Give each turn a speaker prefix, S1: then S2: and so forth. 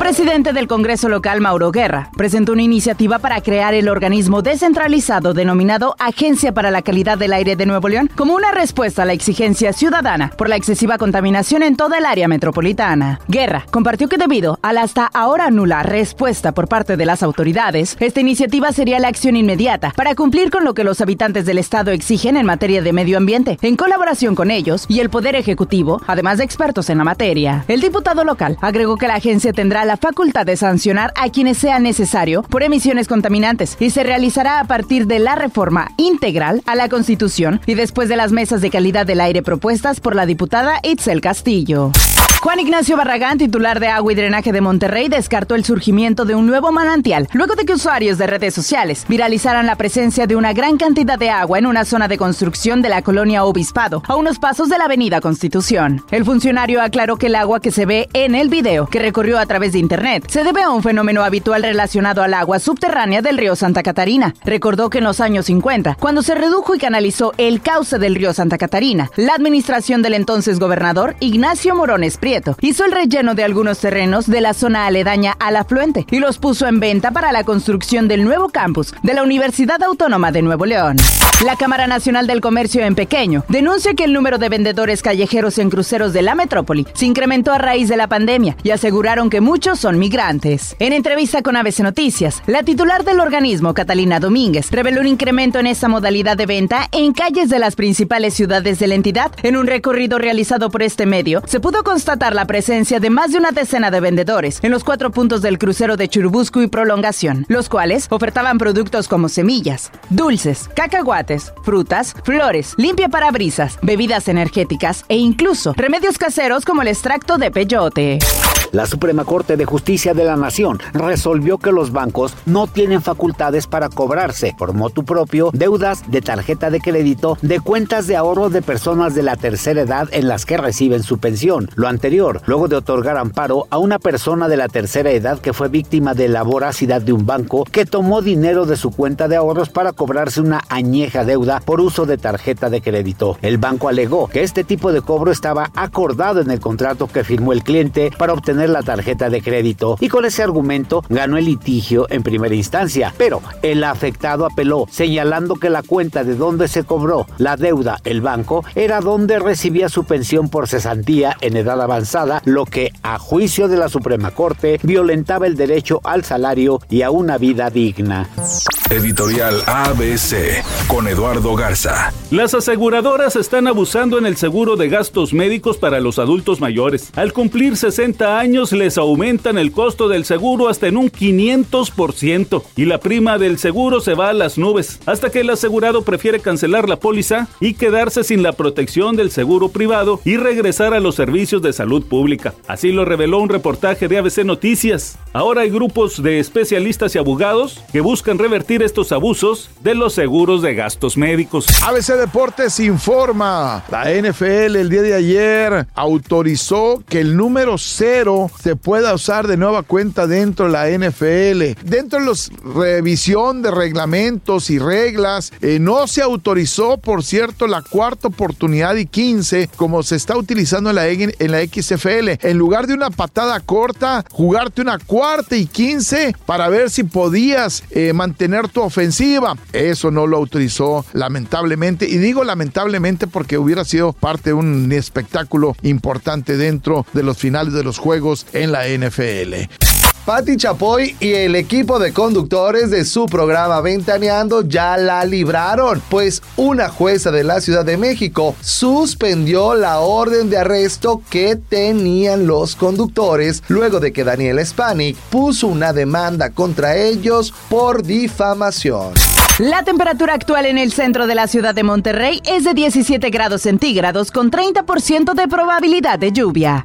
S1: Presidente del Congreso local, Mauro Guerra, presentó una iniciativa para crear el organismo descentralizado denominado Agencia para la Calidad del Aire de Nuevo León como una respuesta a la exigencia ciudadana por la excesiva contaminación en toda el área metropolitana. Guerra compartió que debido a la hasta ahora nula respuesta por parte de las autoridades, esta iniciativa sería la acción inmediata para cumplir con lo que los habitantes del Estado exigen en materia de medio ambiente, en colaboración con ellos y el Poder Ejecutivo, además de expertos en la materia. El diputado local agregó que la agencia tendrá tendrá la facultad de sancionar a quienes sea necesario por emisiones contaminantes y se realizará a partir de la reforma integral a la Constitución y después de las mesas de calidad del aire propuestas por la diputada Itzel Castillo. Juan Ignacio Barragán, titular de Agua y Drenaje de Monterrey, descartó el surgimiento de un nuevo manantial luego de que usuarios de redes sociales viralizaran la presencia de una gran cantidad de agua en una zona de construcción de la colonia Obispado, a unos pasos de la avenida Constitución. El funcionario aclaró que el agua que se ve en el video, que recorrió a través de Internet, se debe a un fenómeno habitual relacionado al agua subterránea del río Santa Catarina. Recordó que en los años 50, cuando se redujo y canalizó el cauce del río Santa Catarina, la administración del entonces gobernador Ignacio Morones hizo el relleno de algunos terrenos de la zona aledaña al afluente y los puso en venta para la construcción del nuevo campus de la Universidad Autónoma de Nuevo León. La Cámara Nacional del Comercio en Pequeño denuncia que el número de vendedores callejeros en cruceros de la metrópoli se incrementó a raíz de la pandemia y aseguraron que muchos son migrantes. En entrevista con ABC Noticias, la titular del organismo, Catalina Domínguez, reveló un incremento en esta modalidad de venta en calles de las principales ciudades de la entidad. En un recorrido realizado por este medio, se pudo constatar la presencia de más de una decena de vendedores en los cuatro puntos del crucero de Churubusco y Prolongación, los cuales ofertaban productos como semillas, dulces, cacahuates, frutas, flores, limpia parabrisas, bebidas energéticas e incluso remedios caseros como el extracto de peyote.
S2: La Suprema Corte de Justicia de la Nación resolvió que los bancos no tienen facultades para cobrarse por motu propio deudas de tarjeta de crédito de cuentas de ahorro de personas de la tercera edad en las que reciben su pensión. Lo anterior, luego de otorgar amparo a una persona de la tercera edad que fue víctima de la voracidad de un banco que tomó dinero de su cuenta de ahorros para cobrarse una añeja deuda por uso de tarjeta de crédito. El banco alegó que este tipo de cobro estaba acordado en el contrato que firmó el cliente para obtener la tarjeta de crédito y con ese argumento ganó el litigio en primera instancia. Pero el afectado apeló señalando que la cuenta de donde se cobró la deuda el banco era donde recibía su pensión por cesantía en edad avanzada, lo que a juicio de la Suprema Corte violentaba el derecho al salario y a una vida digna.
S3: Editorial ABC con Eduardo Garza.
S4: Las aseguradoras están abusando en el seguro de gastos médicos para los adultos mayores. Al cumplir 60 años les aumentan el costo del seguro hasta en un 500% y la prima del seguro se va a las nubes, hasta que el asegurado prefiere cancelar la póliza y quedarse sin la protección del seguro privado y regresar a los servicios de salud pública. Así lo reveló un reportaje de ABC Noticias. Ahora hay grupos de especialistas y abogados que buscan revertir estos abusos de los seguros de gastos médicos.
S5: ABC Deportes informa. La NFL el día de ayer autorizó que el número cero se pueda usar de nueva cuenta dentro de la NFL. Dentro de la revisión de reglamentos y reglas, eh, no se autorizó, por cierto, la cuarta oportunidad y 15 como se está utilizando en la, en la XFL. En lugar de una patada corta, jugarte una cuarta y 15 para ver si podías eh, mantener tu ofensiva. Eso no lo autorizó lamentablemente. Y digo lamentablemente porque hubiera sido parte de un espectáculo importante dentro de los finales de los juegos en la NFL.
S6: Patti Chapoy y el equipo de conductores de su programa Ventaneando ya la libraron, pues una jueza de la Ciudad de México suspendió la orden de arresto que tenían los conductores luego de que Daniel Spanik puso una demanda contra ellos por difamación.
S1: La temperatura actual en el centro de la ciudad de Monterrey es de 17 grados centígrados con 30% de probabilidad de lluvia.